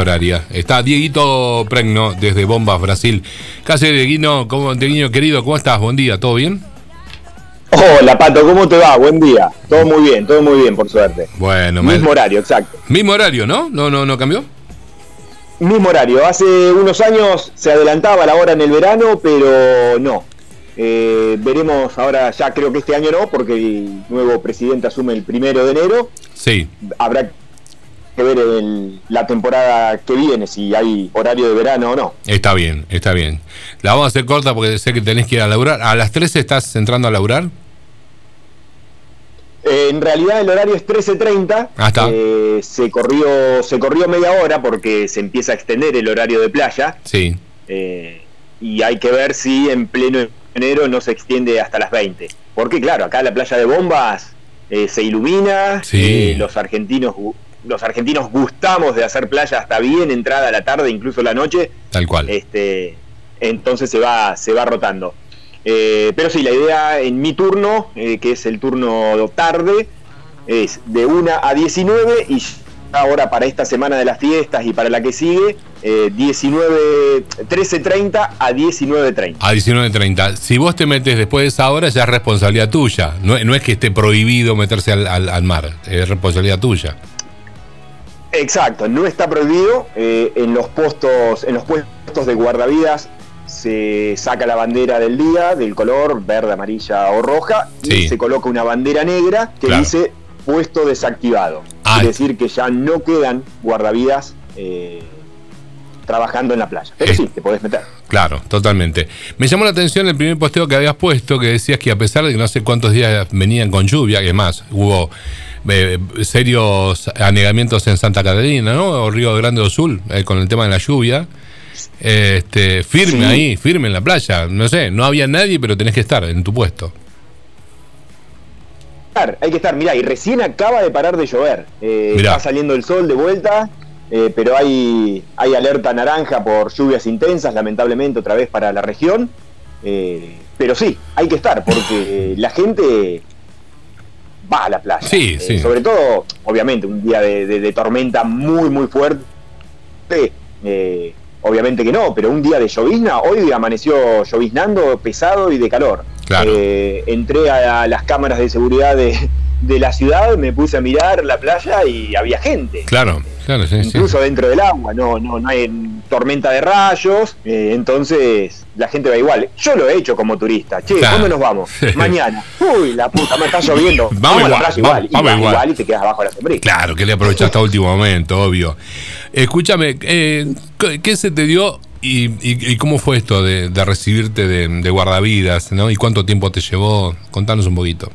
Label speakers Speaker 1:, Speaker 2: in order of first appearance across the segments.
Speaker 1: horaria. Está Dieguito Pregno desde Bombas, Brasil. Casi Dieguino, ¿cómo, Dieguino querido, ¿cómo estás? Buen día, ¿todo bien?
Speaker 2: Hola Pato, ¿cómo te va? Buen día. Todo muy bien, todo muy bien, por suerte.
Speaker 1: Bueno,
Speaker 2: Mismo horario, exacto.
Speaker 1: Mismo horario, ¿no? ¿No, no, no cambió?
Speaker 2: Mismo horario. Hace unos años se adelantaba la hora en el verano, pero no. Eh, veremos ahora, ya creo que este año no, porque el nuevo presidente asume el primero de enero.
Speaker 1: Sí.
Speaker 2: Habrá que ver en la temporada que viene si hay horario de verano o no.
Speaker 1: Está bien, está bien. La vamos a hacer corta porque sé que tenés que ir a laburar. ¿A las 13 estás entrando a laburar?
Speaker 2: Eh, en realidad el horario es 13.30.
Speaker 1: Ah,
Speaker 2: eh, se, corrió, se corrió media hora porque se empieza a extender el horario de playa.
Speaker 1: Sí.
Speaker 2: Eh, y hay que ver si en pleno enero no se extiende hasta las 20. Porque claro, acá la playa de Bombas se ilumina, los argentinos los argentinos gustamos de hacer playa hasta bien entrada la tarde, incluso la noche.
Speaker 1: Tal cual.
Speaker 2: Este, entonces se va, se va rotando. Eh, pero sí, la idea en mi turno, eh, que es el turno tarde, es de 1 a 19 y ahora para esta semana de las fiestas y para la que sigue, eh, 19, 13.30 a 19.30.
Speaker 1: A 19.30. Si vos te metes después de esa hora, ya es responsabilidad tuya. No, es que esté prohibido meterse al, al mar, es responsabilidad tuya.
Speaker 2: Exacto, no está prohibido. Eh, en los puestos, en los puestos de guardavidas se saca la bandera del día del color verde, amarilla o roja y se coloca una bandera negra que dice puesto desactivado. Ah. Quiere decir que ya no quedan guardavidas eh, trabajando en la playa. Pero sí, te podés meter.
Speaker 1: Claro, totalmente. Me llamó la atención el primer posteo que habías puesto, que decías que a pesar de que no sé cuántos días venían con lluvia, que más, hubo eh, serios anegamientos en Santa Catarina, ¿no? O Río Grande do Sul, eh, con el tema de la lluvia. Este, firme ahí, firme en la playa. No sé, no había nadie, pero tenés que estar en tu puesto.
Speaker 2: Hay que estar, mirá, y recién acaba de parar de llover. Eh, está saliendo el sol de vuelta, pero hay, hay alerta naranja por lluvias intensas, lamentablemente, otra vez para la región. pero sí, hay que estar, porque la gente va a la playa.
Speaker 1: Sí,
Speaker 2: eh, Sobre todo, obviamente, un día de, tormenta muy, muy fuerte. Eh, obviamente que no, pero un día de llovizna, hoy amaneció lloviznando pesado y de calor.
Speaker 1: Claro.
Speaker 2: Eh, entré a, las cámaras de seguridad de, de la ciudad, me puse a mirar la playa y había gente.
Speaker 1: Claro, claro, sí,
Speaker 2: Incluso dentro del agua, no, no, no hay tormenta de rayos, eh, entonces la gente va igual. Yo lo he hecho como turista. Che, ¿cuándo nos vamos? Mañana. Uy, la puta, me está lloviendo.
Speaker 1: vamos, a la playa igual.
Speaker 2: Vamos, igual. y te quedas abajo de la sombrilla.
Speaker 1: Claro, que le aprovechaste a último momento, obvio. Escúchame, eh, ¿qué se te dio y, cómo fue esto de, recibirte de, de, guardavidas, ¿no? ¿Y cuánto tiempo te llevó? Contanos un poquito.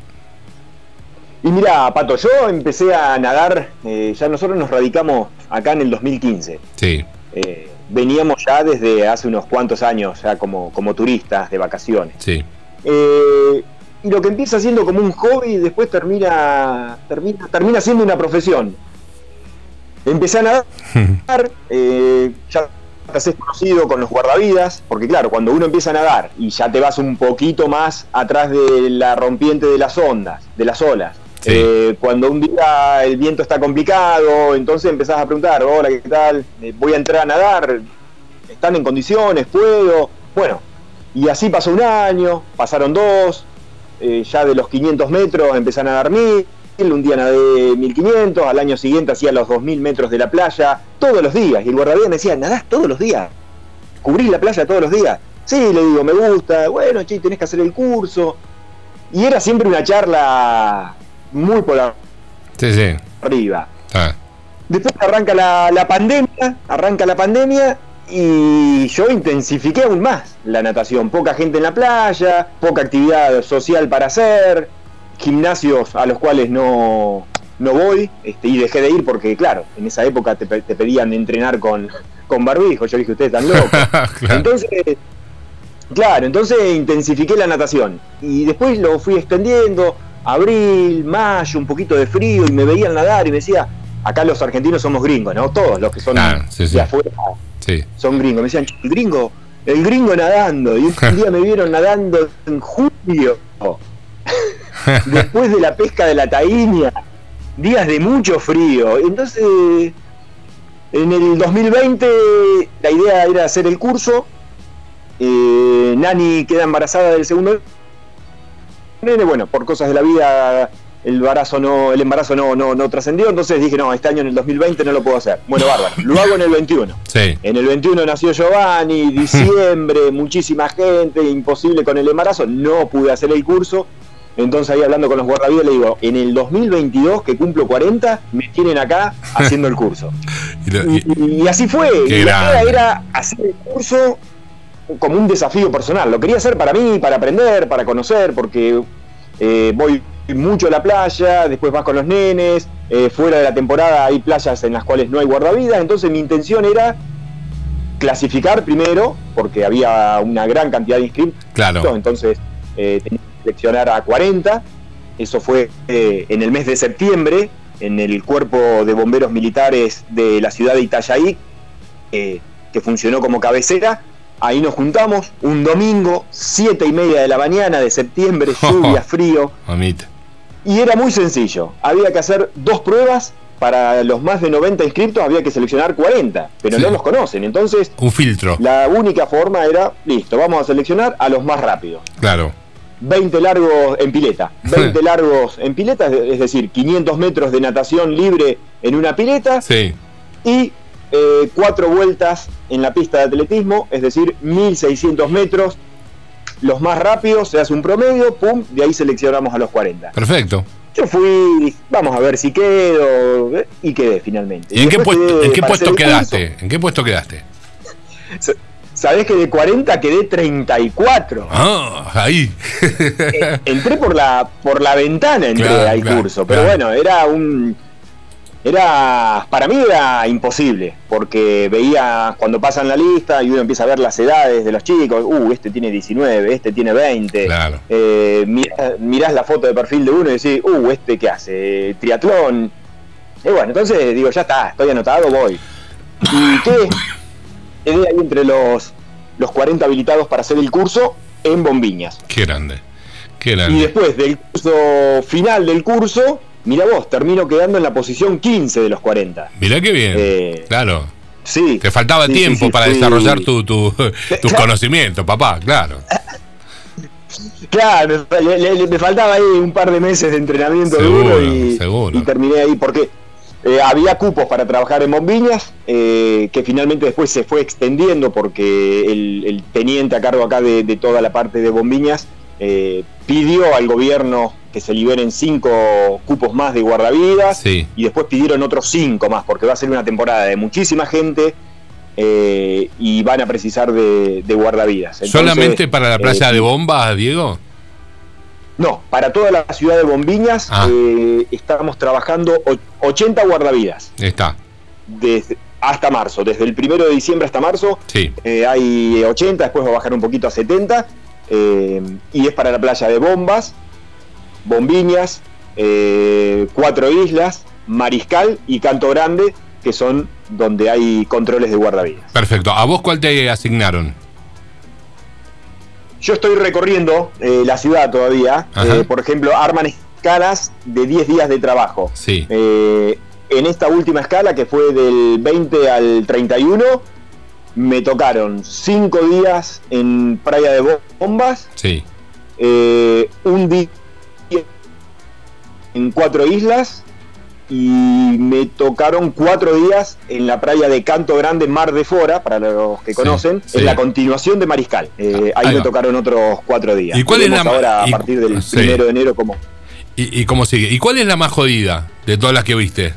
Speaker 2: Y mira, Pato, yo empecé a nadar, eh, ya nosotros nos radicamos acá en el 2015.
Speaker 1: Sí.
Speaker 2: Eh, veníamos ya desde hace unos cuantos años, ya como, como turistas de vacaciones.
Speaker 1: Sí.
Speaker 2: Eh, y lo que empieza siendo como un hobby, después termina, termina, termina siendo una profesión. Empecé a nadar, ya te haces conocido con los guardavidas, porque claro, cuando uno empieza a nadar y ya te vas un poquito más atrás de la rompiente de las ondas, de las olas, eh, cuando un día el viento está complicado, entonces empezás a preguntar, hola, ¿qué tal? Eh, voy a entrar a nadar, ¿están en condiciones? ¿Puedo? Bueno, y así pasó un año, pasaron dos, eh, ya de los 500 metros empecé a nadar mil, un día nadé 1500, al año siguiente hacía los 2000 metros de la playa, todos los días, y el guardavidas me decía, ¿nadás todos los días? ¿Cubrís la playa todos los días? Sí, le digo, me gusta, bueno, che, tenés que hacer el curso. Y era siempre una charla muy por arriba. Ah. Después arranca la, pandemia, arranca la pandemia y yo intensifiqué aún más la natación. Poca gente en la playa, poca actividad social para hacer, gimnasios a los cuales no, no voy este, y dejé de ir porque, claro, en esa época te, pedían entrenar con, con barbijo. Yo dije, ustedes están locos. Entonces, claro, entonces intensifiqué la natación y después lo fui extendiendo abril, mayo, un poquito de frío y me veían nadar y me decía, acá los argentinos somos gringos, ¿no? Todos los que son de afuera son gringos. Me decían, el gringo, el gringo nadando. Y un día me vieron nadando en julio, después de la pesca de la taíña, días de mucho frío. Entonces En el 2020 la idea era hacer el curso. Eh, Nani queda embarazada del segundo nene. Bueno, por cosas de la vida el embarazo no, el embarazo no, no, no trascendió, entonces dije, no, este año en el 2020 no lo puedo hacer. Bueno, bárbaro, lo hago en el 21.
Speaker 1: Sí.
Speaker 2: En el 21 nació Giovanni, diciembre, muchísima gente, imposible con el embarazo, no pude hacer el curso. Entonces ahí hablando con los guardavidas le digo, en el 2022 que cumplo 40, me tienen acá haciendo el curso.
Speaker 1: Y lo- y-
Speaker 2: Y, y así fue. La idea era hacer el curso como un desafío personal. Lo quería hacer para mí, para aprender, para conocer, porque eh, voy mucho a la playa, después vas con los nenes, eh, fuera de la temporada hay playas en las cuales no hay guardavidas, entonces mi intención era clasificar primero, porque había una gran cantidad de inscriptos,
Speaker 1: claro.
Speaker 2: entonces eh, tenía que seleccionar a 40, eso fue en el mes de septiembre, en el cuerpo de bomberos militares de la ciudad de Itajaí, eh, que funcionó como cabecera. Ahí nos juntamos un domingo, siete y media de la mañana de septiembre, lluvia, frío,
Speaker 1: Mamita.
Speaker 2: y era muy sencillo. Había que hacer dos pruebas. Para los más de 90 inscriptos había que seleccionar 40, pero
Speaker 1: Sí.
Speaker 2: no los conocen. Entonces,
Speaker 1: Un filtro.
Speaker 2: la única forma era, listo, vamos a seleccionar a los más rápidos.
Speaker 1: Claro.
Speaker 2: 20 largos en pileta. 20 largos en pileta, es es decir, 500 metros de natación libre en una pileta
Speaker 1: Sí.
Speaker 2: y eh, cuatro vueltas en la pista de atletismo, es decir, 1600 metros. Los más rápidos, se hace un promedio, pum, de ahí seleccionamos a los 40.
Speaker 1: Perfecto.
Speaker 2: Yo fui, vamos a ver si quedo, eh, y quedé finalmente.
Speaker 1: ¿Y en qué, puesto, en qué quedaste? ¿En qué puesto quedaste?
Speaker 2: Sabés que de 40 quedé 34.
Speaker 1: Ah, ahí.
Speaker 2: Eh, entré por la por la ventana entré
Speaker 1: Claro,
Speaker 2: al
Speaker 1: claro,
Speaker 2: curso pero
Speaker 1: claro.
Speaker 2: bueno era un era para mí era imposible porque veía cuando pasan la lista y uno empieza a ver las edades de los chicos uh este tiene 19 este tiene 20
Speaker 1: Claro.
Speaker 2: eh, mirás, mirás la foto de perfil de uno y decís uh este qué hace triatlón y bueno entonces digo ya está estoy anotado voy y quedé quedé ahí entre los los 40 habilitados para hacer el curso en Bombiñas
Speaker 1: Qué grande. Qué
Speaker 2: y
Speaker 1: grande.
Speaker 2: después del curso final del curso, mira vos, termino quedando en la posición 15 de los 40.
Speaker 1: Mirá qué bien.
Speaker 2: Eh,
Speaker 1: claro.
Speaker 2: Sí.
Speaker 1: Te faltaba
Speaker 2: sí,
Speaker 1: tiempo
Speaker 2: sí,
Speaker 1: para desarrollar tu, tu- tus conocimientos, papá. Claro.
Speaker 2: Claro, le- le- le- me faltaba ahí un par de meses de entrenamiento
Speaker 1: Seguro,
Speaker 2: duro y,
Speaker 1: seguro.
Speaker 2: y terminé ahí porque eh, había cupos para trabajar en Bombiñas, eh, que finalmente después se fue extendiendo porque el, el teniente a cargo acá de, de toda la parte de Bombiñas eh, pidió al gobierno que se liberen cinco cupos más de guardavidas
Speaker 1: Sí.
Speaker 2: y después pidieron otros cinco más porque va a ser una temporada de muchísima gente eh, y van a precisar de, de guardavidas. Entonces,
Speaker 1: ¿Solamente para la playa
Speaker 2: eh,
Speaker 1: de bombas, Diego?
Speaker 2: No, para toda la ciudad de Bombiñas
Speaker 1: Ah.
Speaker 2: eh, estamos trabajando o- 80 guardavidas
Speaker 1: Está.
Speaker 2: desde, hasta marzo, desde el primero de diciembre hasta marzo
Speaker 1: Sí.
Speaker 2: eh, hay 80, después va a bajar un poquito a 70 eh, y es para la playa de Bombas, Bombiñas, eh, Cuatro Islas, Mariscal y Canto Grande, que son donde hay controles de guardavidas.
Speaker 1: Perfecto. ¿A vos cuál te asignaron?
Speaker 2: Yo estoy recorriendo eh, la ciudad todavía. Eh, por ejemplo, arman escalas de 10 días de trabajo.
Speaker 1: Sí.
Speaker 2: Eh, en esta última escala, que fue del 20 al 31, me tocaron 5 días en Playa de Bombas,
Speaker 1: Sí.
Speaker 2: un día en cuatro islas y me tocaron cuatro días en la playa de Canto Grande, Mar de Fora, para los que
Speaker 1: Sí,
Speaker 2: conocen,
Speaker 1: sí.
Speaker 2: es la continuación de Mariscal. Eh, ahí
Speaker 1: Ahí
Speaker 2: me tocaron otros cuatro días.
Speaker 1: ¿Y cuál es la-
Speaker 2: ahora a partir del
Speaker 1: sí.
Speaker 2: primero de enero como
Speaker 1: ¿Y, y cómo sigue? ¿Y cuál es la más jodida de todas las que viste?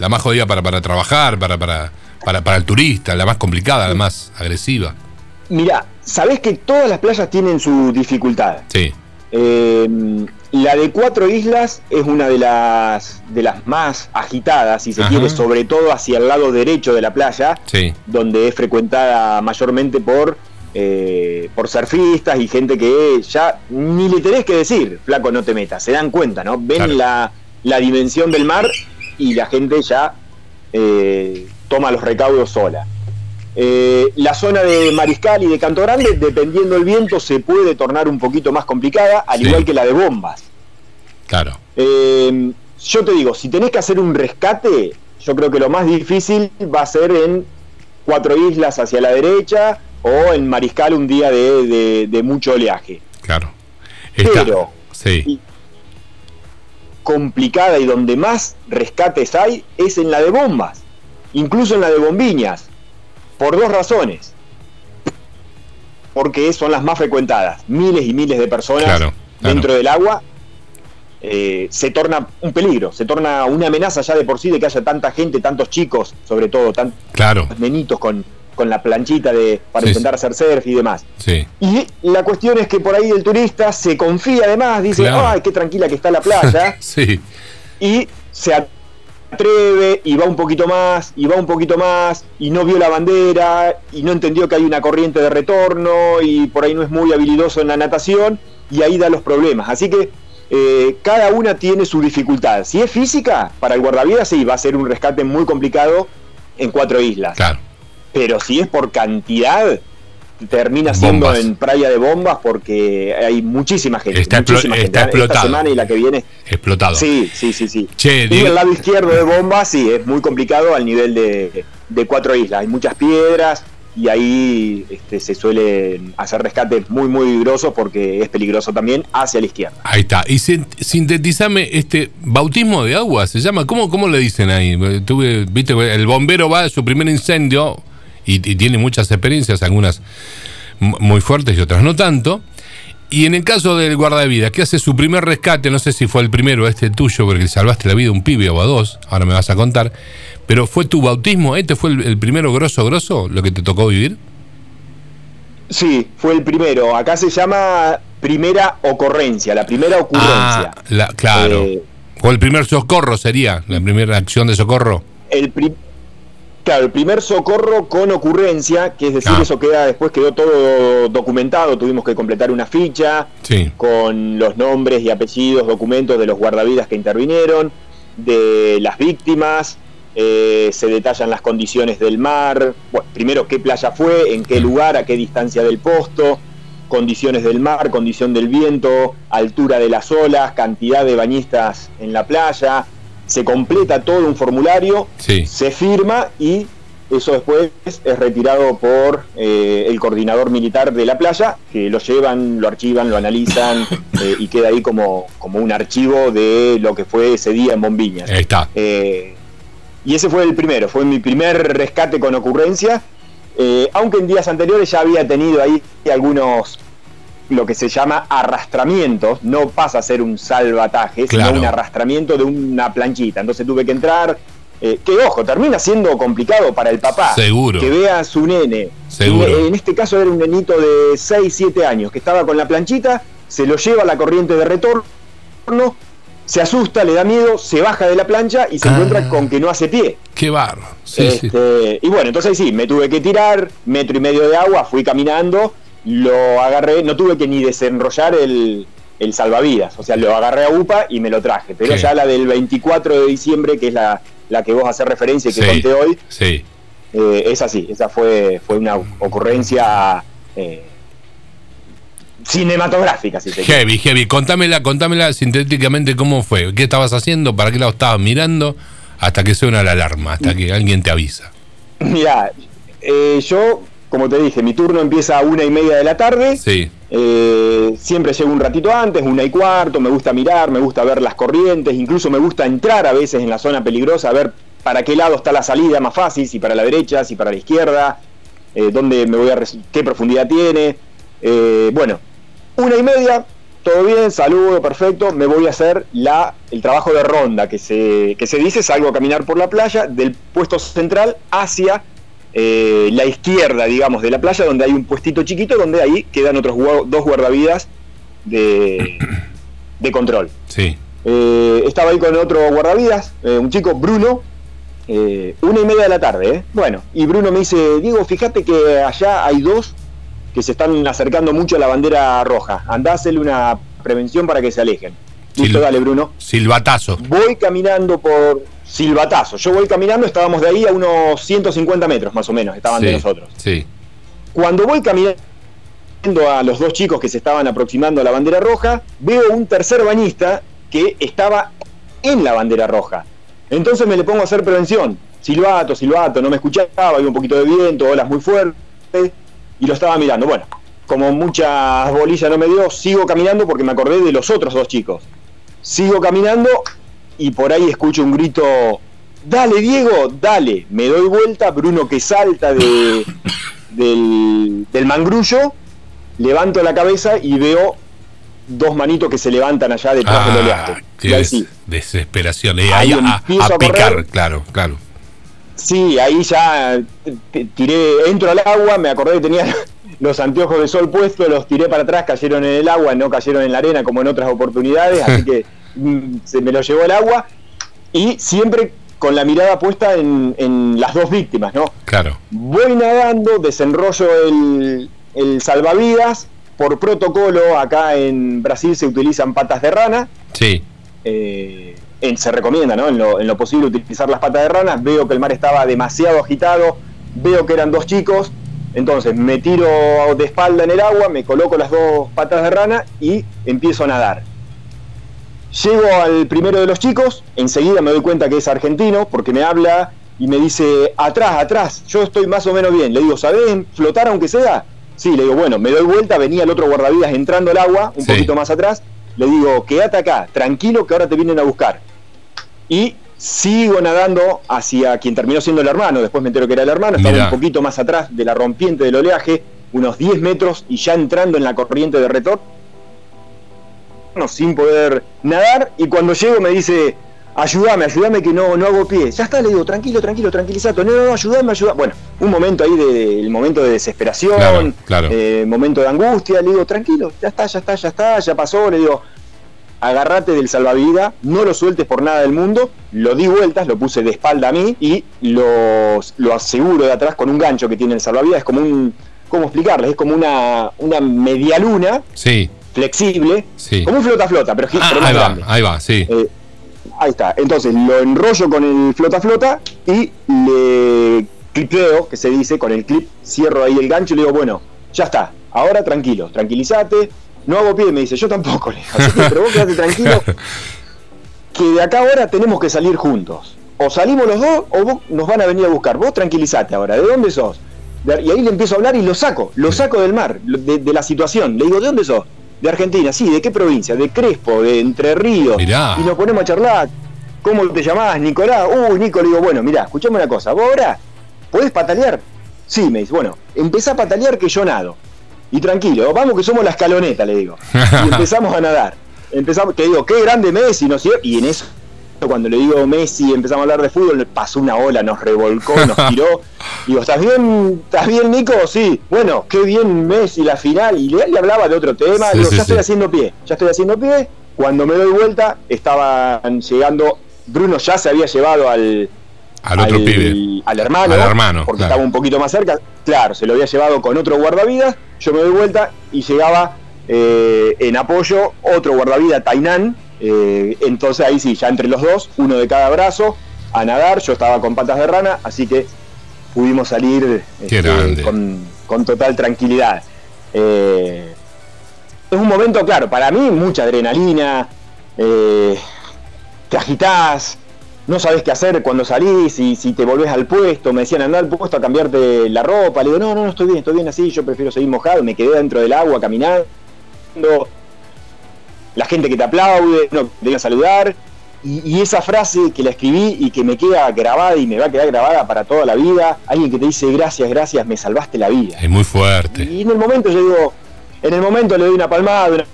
Speaker 1: La más jodida para, para trabajar, para, para, para, para el turista, la más complicada, la más agresiva.
Speaker 2: Mira, sabés que todas las playas tienen su dificultad.
Speaker 1: Sí.
Speaker 2: Eh, la de cuatro islas es una de las de las más agitadas, si se
Speaker 1: Ajá.
Speaker 2: quiere, sobre todo hacia el lado derecho de la playa,
Speaker 1: Sí.
Speaker 2: donde es frecuentada mayormente por eh, por surfistas y gente que ya ni le tenés que decir, flaco, no te metas, se dan cuenta, ¿no? Ven
Speaker 1: Claro.
Speaker 2: la, la dimensión del mar y la gente ya eh, toma los recaudos sola. Eh, la zona de Mariscal y de Canto Grande, dependiendo del viento, se puede tornar un poquito más complicada, al
Speaker 1: Sí.
Speaker 2: igual que la de Bombas.
Speaker 1: Claro.
Speaker 2: Eh, yo te digo, si tenés que hacer un rescate, yo creo que lo más difícil va a ser en Cuatro Islas hacia la derecha o en Mariscal un día de, mucho oleaje.
Speaker 1: Claro.
Speaker 2: Pero sí. complicada y donde más rescates hay es en la de bombas, incluso en la de bombiñas, por dos razones. Porque son las más frecuentadas, miles y miles de personas dentro del agua eh, se torna un peligro, se torna una amenaza ya de por sí de que haya tanta gente, tantos chicos, sobre todo, tantos
Speaker 1: claro.
Speaker 2: nenitos con, con la planchita de, para intentar hacer surf y demás.
Speaker 1: Sí.
Speaker 2: Y la cuestión es que por ahí el turista se confía además, dice, ay, qué tranquila que está la playa.
Speaker 1: sí.
Speaker 2: Y se atreve y va un poquito más, y va un poquito más, y no vio la bandera, y no entendió que hay una corriente de retorno, y por ahí no es muy habilidoso en la natación, y ahí da los problemas. Así que eh, cada una tiene su dificultad. Si es física, para el guardavidas sí, va a ser un rescate muy complicado en cuatro islas.
Speaker 1: Claro.
Speaker 2: Pero si es por cantidad, termina siendo en Playa de Bombas porque hay muchísima gente.
Speaker 1: Está,
Speaker 2: muchísima
Speaker 1: está explotado. Esta
Speaker 2: semana y la que viene.
Speaker 1: Explotado.
Speaker 2: Sí, sí, sí. sí. y el lado izquierdo de Bombas sí, es muy complicado al nivel de, de cuatro islas. Hay muchas piedras, y ahí este, se suele hacer rescates muy muy grosos porque es peligroso también hacia la izquierda.
Speaker 1: Ahí está. Y sintetizame, este bautismo de agua se llama, ¿cómo, cómo le dicen ahí? Tuve, viste, el bombero va a su primer incendio y, tiene muchas experiencias, algunas muy fuertes y otras no tanto. Y en el caso del guardavidas, que hace su primer rescate, no sé si fue el primero, este tuyo, porque salvaste la vida a un pibe o a dos, ahora me vas a contar, pero ¿fue tu bautismo? ¿Este fue el, primero grosso, grosso, lo que te tocó vivir?
Speaker 2: Sí, fue el primero. Acá se llama primera ocurrencia, la primera ocurrencia.
Speaker 1: Ah, claro. Eh, o el primer socorro sería, la primera acción de socorro.
Speaker 2: El claro, el primer socorro con ocurrencia, que es decir, ah. eso queda después quedó todo documentado, tuvimos que completar una ficha con los nombres y apellidos, documentos de los guardavidas que intervinieron, de las víctimas, eh, se detallan las condiciones del mar, bueno, primero qué playa fue, en qué lugar, a qué distancia del posto, condiciones del mar, condición del viento, altura de las olas, cantidad de bañistas en la playa, se completa todo un formulario, se firma y eso después es retirado por eh, el coordinador militar de la playa, que lo llevan, lo archivan, lo analizan eh, y queda ahí como, como un archivo de lo que fue ese día en Bombiñas.
Speaker 1: Ahí está.
Speaker 2: Y ese fue el primero, fue mi primer rescate con ocurrencia, eh, aunque en días anteriores ya había tenido ahí algunos, lo que se llama arrastramientos, no pasa a ser un salvataje, sino un arrastramiento de una planchita. Entonces tuve que entrar, eh, que ojo, termina siendo complicado para el papá.
Speaker 1: Seguro.
Speaker 2: Que vea a su nene.
Speaker 1: Seguro.
Speaker 2: En este caso era un nenito de 6, 7 años que estaba con la planchita, se lo lleva a la corriente de retorno se asusta, le da miedo, se baja de la plancha y se encuentra ah. con que no hace pie.
Speaker 1: Qué barro.
Speaker 2: Este, y bueno, entonces sí, me tuve que tirar, metro y medio de agua, fui caminando, lo agarré, no tuve que ni desenrollar el, salvavidas, o sea, lo agarré a UPA y me lo traje. Pero ya la del 24 de diciembre, que es la, la que vos haces referencia y que conté hoy,
Speaker 1: sí.
Speaker 2: Eh, es así, esa fue, fue una ocurrencia... Eh, cinematográfica, si se
Speaker 1: Heavy, heavy. Contámela, contámela sintéticamente cómo fue. ¿Qué estabas haciendo? ¿Para qué lado estabas mirando? Hasta que suena la alarma, hasta que alguien te avisa.
Speaker 2: Mira, eh, yo, como te dije, mi turno empieza a una y media de la tarde.
Speaker 1: Sí.
Speaker 2: Eh, siempre llego un ratito antes, una y cuarto, me gusta mirar, me gusta ver las corrientes, incluso me gusta entrar a veces en la zona peligrosa, a ver para qué lado está la salida más fácil, si para la derecha, si para la izquierda, eh, dónde me voy a qué profundidad tiene. bueno, una y media, todo bien, saludo, perfecto, me voy a hacer la, el trabajo de ronda que se, que se dice, salgo a caminar por la playa del puesto central hacia eh, la izquierda, digamos, de la playa, donde hay un puestito chiquito, donde ahí quedan otros dos guardavidas de, de control.
Speaker 1: Sí.
Speaker 2: Eh, estaba ahí con otro guardavidas, eh, un chico, Bruno, una y media de la tarde, Bueno, y Bruno me dice, Diego, fíjate que allá hay dos que se están acercando mucho a la bandera roja. Andásele una prevención para que se alejen. Listo, dale, Bruno.
Speaker 1: Silbatazo.
Speaker 2: Voy caminando por. Silbatazo. Yo voy caminando, estábamos de ahí a unos 150 metros más o menos, estaban de nosotros.
Speaker 1: Sí.
Speaker 2: Cuando voy caminando a los dos chicos que se estaban aproximando a la bandera roja, veo un tercer bañista que estaba en la bandera roja. Entonces me le pongo a hacer prevención. Silbato, silbato, no me escuchaba, había un poquito de viento, olas muy fuertes, y lo estaba mirando. Bueno, como muchas bolillas no me dio, sigo caminando porque me acordé de los otros dos chicos. Sigo caminando y por ahí escucho un grito, dale Diego, dale. Me doy vuelta, Bruno que salta de, del, del mangrullo, levanto la cabeza y veo dos manitos que se levantan allá detrás del
Speaker 1: Ah,
Speaker 2: oleaje.
Speaker 1: qué
Speaker 2: Y ahí
Speaker 1: des-
Speaker 2: sí,
Speaker 1: desesperación. Y
Speaker 2: Ahí
Speaker 1: a, a picar, claro, claro.
Speaker 2: Sí, ahí ya t- tiré, entro al agua, me acordé que tenía los anteojos de sol puestos, los tiré para atrás, cayeron en el agua, no cayeron en la arena como en otras oportunidades, así que se me lo llevó el agua y siempre con la mirada puesta en, en las dos víctimas, ¿no?
Speaker 1: Claro.
Speaker 2: Voy nadando, desenrollo el, el salvavidas, por protocolo acá en Brasil se utilizan patas de rana,
Speaker 1: Sí.
Speaker 2: eh, en- se recomienda, ¿no? En lo, en lo posible utilizar las patas de ranas. Veo que el mar estaba demasiado agitado, veo que eran dos chicos, entonces me tiro de espalda en el agua, me coloco las dos patas de rana y empiezo a nadar. Llego al primero de los chicos, enseguida me doy cuenta que es argentino porque me habla y me dice, atrás, atrás, yo estoy más o menos bien. Le digo, ¿sabés flotar aunque sea? Sí, le digo, bueno, me doy vuelta, venía el otro guardavidas entrando al agua, un
Speaker 1: Sí.
Speaker 2: poquito más atrás. Le digo, quédate acá, tranquilo que ahora te vienen a buscar. Y sigo nadando hacia quien terminó siendo el hermano, después me entero que era el hermano, estaba
Speaker 1: Mirá.
Speaker 2: un poquito más atrás de la rompiente del oleaje, unos 10 metros y ya entrando en la corriente de retorno, sin poder nadar, y cuando llego me dice, ayúdame, ayúdame que no, no hago pie. Ya está, le digo, tranquilo, tranquilo, tranquilizato, no, no, no, ayúdame, ayúdame. Bueno, un momento ahí de, el momento de desesperación,
Speaker 1: Claro, claro.
Speaker 2: eh, momento de angustia, le digo, tranquilo, ya está, ya está, ya está, ya pasó, le digo, agarrate del salvavidas, no lo sueltes por nada del mundo, lo di vueltas, lo puse de espalda a mí y lo, lo aseguro de atrás con un gancho que tiene el salvavidas, es como un, ¿cómo explicarles? Es como una, una media luna
Speaker 1: Sí.
Speaker 2: Flexible,
Speaker 1: Sí.
Speaker 2: como un flota flota, pero,
Speaker 1: Ah,
Speaker 2: pero más
Speaker 1: ahí va,
Speaker 2: grande.
Speaker 1: ahí va, sí.
Speaker 2: Eh, ahí está, entonces lo enrollo con el flota flota y le clipeo, que se dice, con el clip cierro ahí el gancho y le digo, bueno, ya está, ahora tranquilo, tranquilízate, no hago pie, me dice, yo tampoco, le pero vos quedate tranquilo, que de acá ahora tenemos que salir juntos. O salimos los dos o vos nos van a venir a buscar. Vos tranquilízate ahora, ¿de dónde sos? Y ahí le empiezo a hablar y lo saco, lo saco del mar, de la situación. Le digo, ¿de dónde sos? De Argentina, sí, ¿de qué provincia? De Crespo, de Entre Ríos.
Speaker 1: Mirá.
Speaker 2: Y nos ponemos a charlar. ¿Cómo te llamás, Nicolás? Uy, Nico, le digo, bueno, mirá, escuchame una cosa, ¿vos ahora podés patalear? Sí, me dice, bueno, empezá a patalear que yo nado. Y tranquilo, vamos que somos la escaloneta, le digo. Y empezamos a nadar. Empezamos, que digo, qué grande Messi, ¿no es cierto? Y en eso, cuando le digo Messi, empezamos a hablar de fútbol, pasó una ola, nos revolcó, nos tiró. Digo, ¿estás bien? ¿Estás bien, Nico? Sí. Bueno, qué bien Messi, la final. Y le, le hablaba de otro tema.
Speaker 1: Sí,
Speaker 2: digo,
Speaker 1: sí,
Speaker 2: ya estoy haciendo pie, ya estoy haciendo pie. Cuando me doy vuelta, estaban llegando. Bruno ya se había llevado al,
Speaker 1: Al otro pibe.
Speaker 2: al hermano,
Speaker 1: Al hermano,
Speaker 2: porque
Speaker 1: claro.
Speaker 2: estaba un poquito más cerca. Claro, se lo había llevado con otro guardavidas. Yo me doy vuelta y llegaba eh, en apoyo otro guardavidas, Tainan. Eh, entonces ahí sí, ya entre los dos, uno de cada brazo, a nadar. Yo estaba con patas de rana, así que pudimos salir este, con, con total tranquilidad. Eh, es un momento, claro, para mí mucha adrenalina. eh, te agitás, no sabes qué hacer cuando salís, y si te volvés al puesto, me decían andar al puesto a cambiarte la ropa, le digo, no, no, no estoy bien, estoy bien así, yo prefiero seguir mojado, me quedé dentro del agua caminando, la gente que te aplaude, no, te a saludar, y, y esa frase que la escribí y que me queda grabada y me va a quedar grabada para toda la vida, alguien que te dice gracias, gracias, me salvaste la vida.
Speaker 1: Es muy fuerte.
Speaker 2: Y en el momento yo digo, en el momento le doy una palmada, un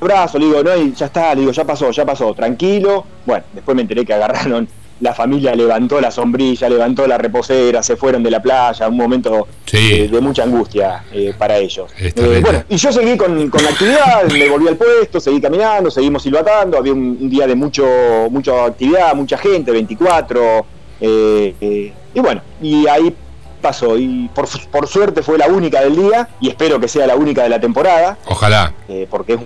Speaker 2: abrazo, le digo, no, y ya está, le digo, ya pasó, ya pasó, tranquilo. Bueno, después me enteré que agarraron, la familia levantó la sombrilla, levantó la reposera, se fueron de la playa, un momento
Speaker 1: Sí.
Speaker 2: eh, de mucha angustia eh, para ellos. Eh, bueno, y yo seguí con, con la actividad, me volví al puesto, seguí caminando, seguimos silbatando, había un, un día de mucho mucha actividad, mucha gente, 24, eh, eh, y bueno, y ahí pasó, y por, por suerte fue la única del día, y espero que sea la única de la temporada,
Speaker 1: Ojalá.
Speaker 2: porque es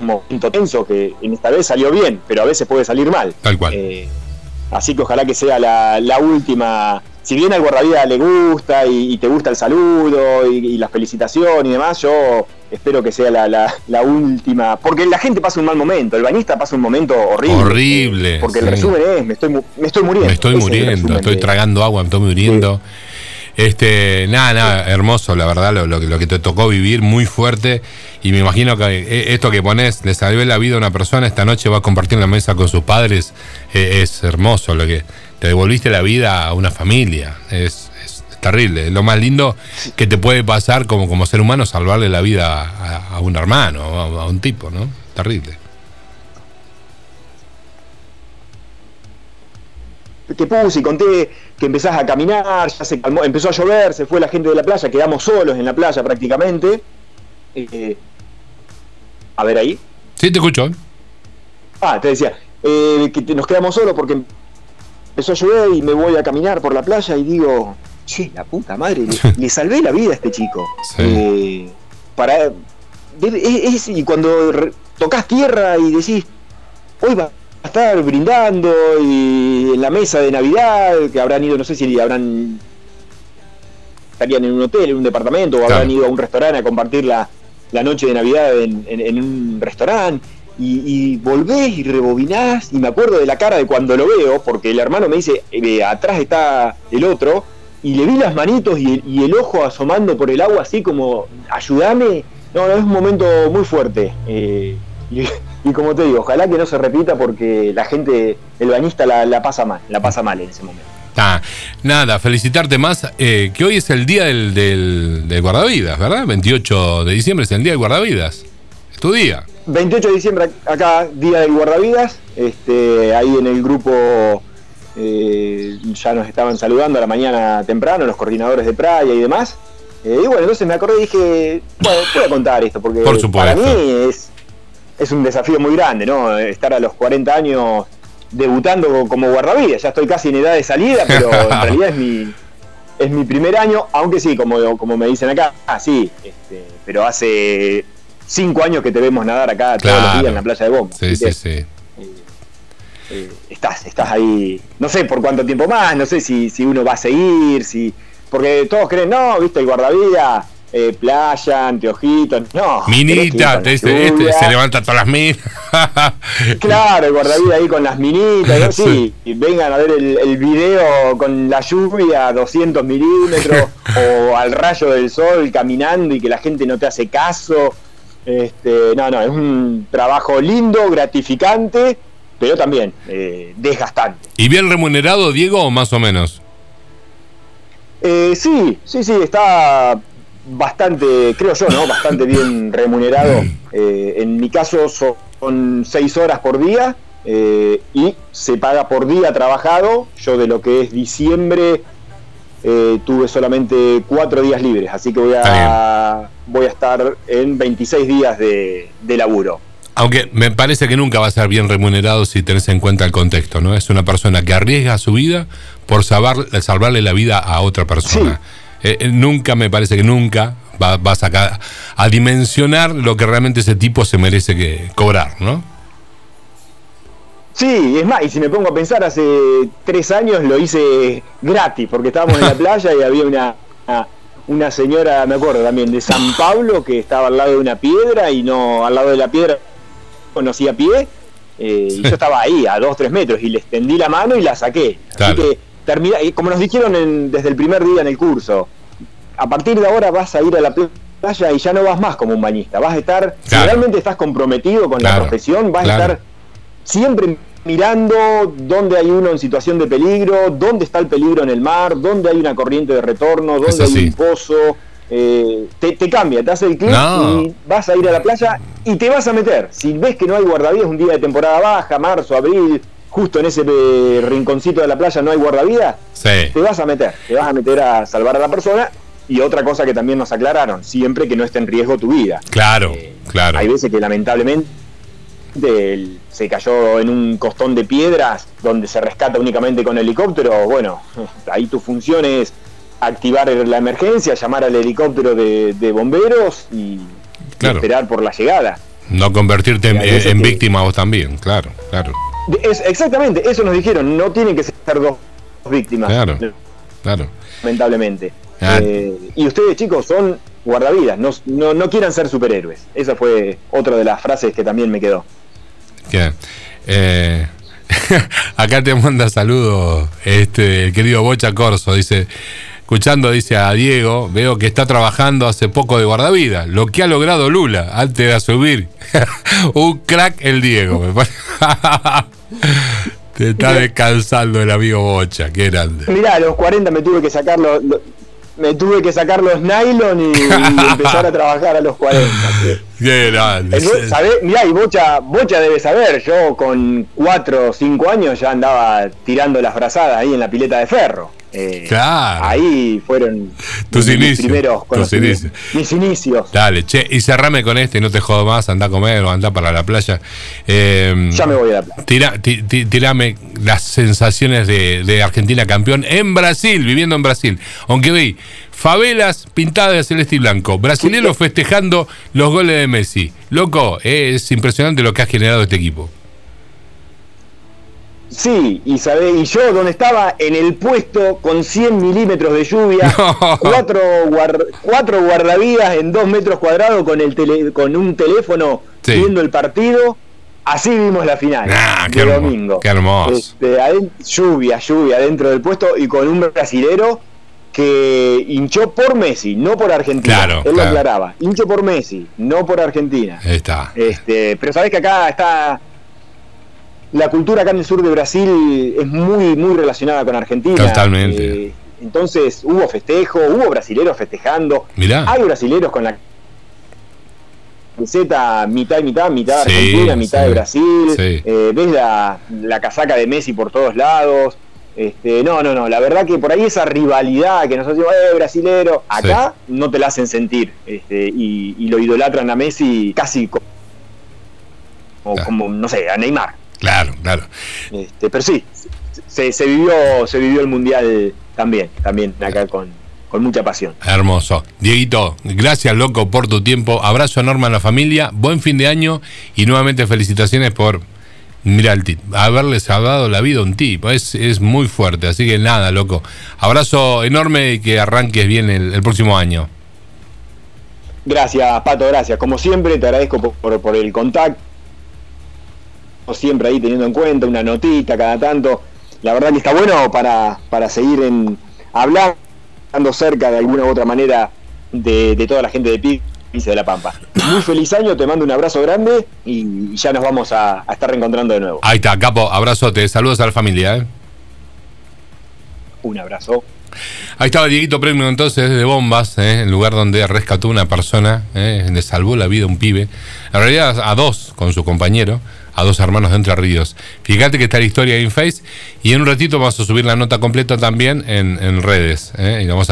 Speaker 2: un momento tenso que en esta vez salió bien, pero a veces puede salir mal.
Speaker 1: Tal cual.
Speaker 2: Así que ojalá que sea la, la última si bien al le gusta y, te gusta el saludo y, la felicitación y demás, yo espero que sea la, última. Porque la gente pasa un mal momento, el bañista pasa un momento horrible.
Speaker 1: Horrible.
Speaker 2: Porque el resumen es: me estoy, me estoy muriendo.
Speaker 1: Me estoy muriendo, estoy tragando agua, me estoy muriendo. Este, nada, nada, hermoso, la verdad, lo, lo, que te tocó vivir, muy fuerte. Y me imagino que eh, esto que pones, le salvé la vida a una persona, esta noche va a compartir la mesa con sus padres, eh, es hermoso. Lo que te devolviste la vida a una familia, es, terrible. Es lo más lindo que te puede pasar como, como ser humano, salvarle la vida a, un hermano, a, a un tipo, ¿no? Terrible.
Speaker 2: te puse y conté que empezás a caminar, ya se calmó, empezó a llover, se fue la gente de la playa, quedamos solos en la playa prácticamente. Eh, a ver ahí.
Speaker 1: Sí, te escucho.
Speaker 2: Ah, te decía, eh, que nos quedamos solos porque empezó a llover y me voy a caminar por la playa y digo, che, la puta madre, le, salvé la vida a este chico. Eh, para, y cuando tocas tierra y decís, hoy va estar brindando y en la mesa de Navidad, que habrán ido, no sé si habrán estarían en un hotel, en un departamento, o habrán ido a un restaurante a compartir la, la noche de Navidad en, un restaurante. Y, volvés y rebobinás, y me acuerdo de la cara de cuando lo veo, porque el hermano me dice, eh, atrás está el otro, y le vi las manitos y el, ojo asomando por el agua así como, ayúdame. No, no, es un momento muy fuerte. Eh, y, como te digo, ojalá que no se repita porque la gente, el bañista la, pasa mal, la pasa mal en ese momento.
Speaker 1: Nada, felicitarte más, eh, que hoy es el día del, del, guardavidas, ¿verdad? 28 de diciembre es el día del guardavidas. Es tu día.
Speaker 2: 28 de diciembre acá, día del guardavidas, este, ahí en el grupo eh, ya nos estaban saludando a la mañana temprano, los coordinadores de Praia y demás. Eh, y bueno, entonces me acordé y dije, bueno, voy a contar esto, porque para mí es, es un desafío muy grande, ¿no? Estar a los 40 años debutando como guardavidas. Ya estoy casi en edad de salida, pero en realidad es mi, es mi primer año, aunque sí, como, como me dicen acá, ah, sí, este, pero hace cinco años que te vemos nadar acá todos los días en la playa de Bomba.
Speaker 1: Sí, sí, sí. Eh,
Speaker 2: eh, estás, estás ahí, no sé por cuánto tiempo más, no sé si, si uno va a seguir, si porque todos creen, no, viste, el guardavidas eh, playa, anteojitos, no.
Speaker 1: Minita, este, este, se levanta todas las minas.
Speaker 2: claro, el guardavida ahí con las minitas, sí, y vengan a ver el, video con la lluvia a 200 milímetros o al rayo del sol caminando y que la gente no te hace caso. Este, no, no, es un trabajo lindo, gratificante, pero también eh, desgastante.
Speaker 1: ¿Y bien remunerado, Diego, o más o menos?
Speaker 2: Eh, sí, sí, sí, está bastante, creo yo, ¿no? Bastante bien remunerado. Eh, en mi caso son seis horas por día eh, y se paga por día trabajado. Yo de lo que es diciembre eh, tuve solamente cuatro días libres, así que voy a, voy a estar en 26 días de, de laburo.
Speaker 1: Aunque me parece que nunca va a ser bien remunerado si tenés en cuenta el contexto, ¿no? Es una persona que arriesga su vida por salvarle la vida a otra persona. Eh, eh, nunca, me parece que nunca va, vas a, a dimensionar lo que realmente ese tipo se merece que cobrar, ¿no?
Speaker 2: Sí, es más, y si me pongo a pensar, hace tres años lo hice gratis, porque estábamos en la playa y había una, una, señora, me acuerdo también, de San Pablo, que estaba al lado de una piedra y no, al lado de la piedra conocía pie, eh, y yo estaba ahí a dos, tres metros, y le extendí la mano y la saqué. Así que termina, como nos dijeron desde el primer día en el curso, a partir de ahora vas a ir a la playa y ya no vas más como un bañista, vas a estar, si realmente estás comprometido con la profesión, vas a estar siempre mirando dónde hay uno en situación de peligro, dónde está el peligro en el mar, dónde hay una corriente de retorno, dónde hay un pozo. Eh, te, cambia, te hace el clic y vas a ir a la playa y te vas a meter. Si ves que no hay guardavidas un día de temporada baja, marzo, abril, justo en ese eh, rinconcito de la playa no hay guardavidas, te vas a meter, te vas a meter a salvar a la persona. Y otra cosa que también nos aclararon, siempre que no esté en riesgo tu vida.
Speaker 1: Claro, eh, claro.
Speaker 2: Hay veces que lamentablemente se cayó en un costón de piedras donde se rescata únicamente con helicóptero. Bueno, ahí tu función es activar la emergencia, llamar al helicóptero de, bomberos y, esperar por la llegada.
Speaker 1: No convertirte en, víctima vos también, claro, claro.
Speaker 2: Es, exactamente, eso nos dijeron, no tienen que ser dos víctimas.
Speaker 1: Claro. claro.
Speaker 2: Lamentablemente.
Speaker 1: Ah.
Speaker 2: Eh, y ustedes, chicos, son guardavidas, no, no, no quieran ser superhéroes. Esa fue otra de las frases que también me quedó.
Speaker 1: Eh, acá te manda saludos este, el querido Bocha Corso, dice, escuchando, dice a Diego, veo que está trabajando hace poco de guardavida, lo que ha logrado Lula antes de subir. Un crack el Diego, me. Te está descansando el amigo Bocha, qué grande.
Speaker 2: Mirá, a los 40 me tuve que sacar lo- me tuve que sacar los nylon y, y empezar a trabajar a los 40. sí.
Speaker 1: Qué grande.
Speaker 2: ¿sabé? Mirá, y Bocha, Bocha debe saber, yo con 4 o 5 años ya andaba tirando las brazadas ahí en la pileta de ferro. Eh,
Speaker 1: Claro.
Speaker 2: Ahí fueron
Speaker 1: Tus
Speaker 2: mis
Speaker 1: inicios,
Speaker 2: primeros
Speaker 1: tus inicios.
Speaker 2: Mis inicios.
Speaker 1: Dale, che, y cerrame con este, no te jodo más, anda a comer o anda para la playa. Eh,
Speaker 2: Ya me voy a la playa.
Speaker 1: Tira, ti- ti- tirame las sensaciones de, de Argentina campeón en Brasil, viviendo en Brasil. Aunque vi favelas pintadas de celeste y blanco, brasileños festejando los goles de Messi. Loco, es impresionante lo que ha generado este equipo.
Speaker 2: Sí, y sabé, y yo donde estaba en el puesto con 100 milímetros de lluvia,
Speaker 1: No.
Speaker 2: cuatro, cuatro guardavidas en dos metros cuadrados con el tele- con un teléfono
Speaker 1: Sí.
Speaker 2: viendo el partido, así vimos la final
Speaker 1: Ah, qué
Speaker 2: de
Speaker 1: hermo-
Speaker 2: domingo.
Speaker 1: qué hermoso.
Speaker 2: Este, lluvia, lluvia dentro del puesto y con un brasilero que hinchó por Messi, no por Argentina.
Speaker 1: Claro,
Speaker 2: Él lo aclaraba, hincho por Messi, no por Argentina.
Speaker 1: Ahí está.
Speaker 2: Este, pero sabés que acá está la cultura acá en el sur de Brasil es muy muy relacionada con Argentina.
Speaker 1: Totalmente.
Speaker 2: Eh, entonces hubo festejo, hubo brasileros festejando.
Speaker 1: Mirá.
Speaker 2: Hay brasileros con la camiseta mitad y mitad, mitad
Speaker 1: Sí,
Speaker 2: Argentina, mitad
Speaker 1: sí,
Speaker 2: de Brasil.
Speaker 1: sí.
Speaker 2: Eh, ves la, la casaca de Messi por todos lados. Este, no, no, no, la verdad que por ahí esa rivalidad que nosotros decimos, eh, brasilero, acá no te la hacen sentir este, y, y lo idolatran a Messi casi como,
Speaker 1: Ah.
Speaker 2: como, no sé, a Neymar.
Speaker 1: Claro, claro.
Speaker 2: Este, pero sí, se, se vivió, se vivió el mundial también, también acá con, con mucha pasión.
Speaker 1: Hermoso. Dieguito, gracias loco por tu tiempo. Abrazo enorme a la familia. Buen fin de año y nuevamente felicitaciones por, mira, haberles dado la vida a un tipo. Es, es muy fuerte. Así que nada, loco. Abrazo enorme y que arranques bien el, el próximo año.
Speaker 2: Gracias, Pato, gracias. Como siempre, te agradezco por, por- por el contacto. Siempre ahí teniendo en cuenta una notita cada tanto. La verdad que está bueno para, para seguir en hablando cerca de alguna u otra manera de, de toda la gente de Pix y de La Pampa. Muy feliz año, te mando un abrazo grande y ya nos vamos a, a estar reencontrando de nuevo.
Speaker 1: Ahí está, capo. Abrazote. Saludos a la familia. ¿eh?
Speaker 2: Un abrazo.
Speaker 1: Ahí estaba Dieguito Premio entonces de Bombas, ¿eh? el lugar donde rescató una persona, ¿eh? le salvó la vida a un pibe. En realidad a dos con su compañero, a dos hermanos de Entre Ríos. Fíjate que está la historia en Face y en un ratito vamos a subir la nota completa también en, en redes. ¿eh? Y vamos a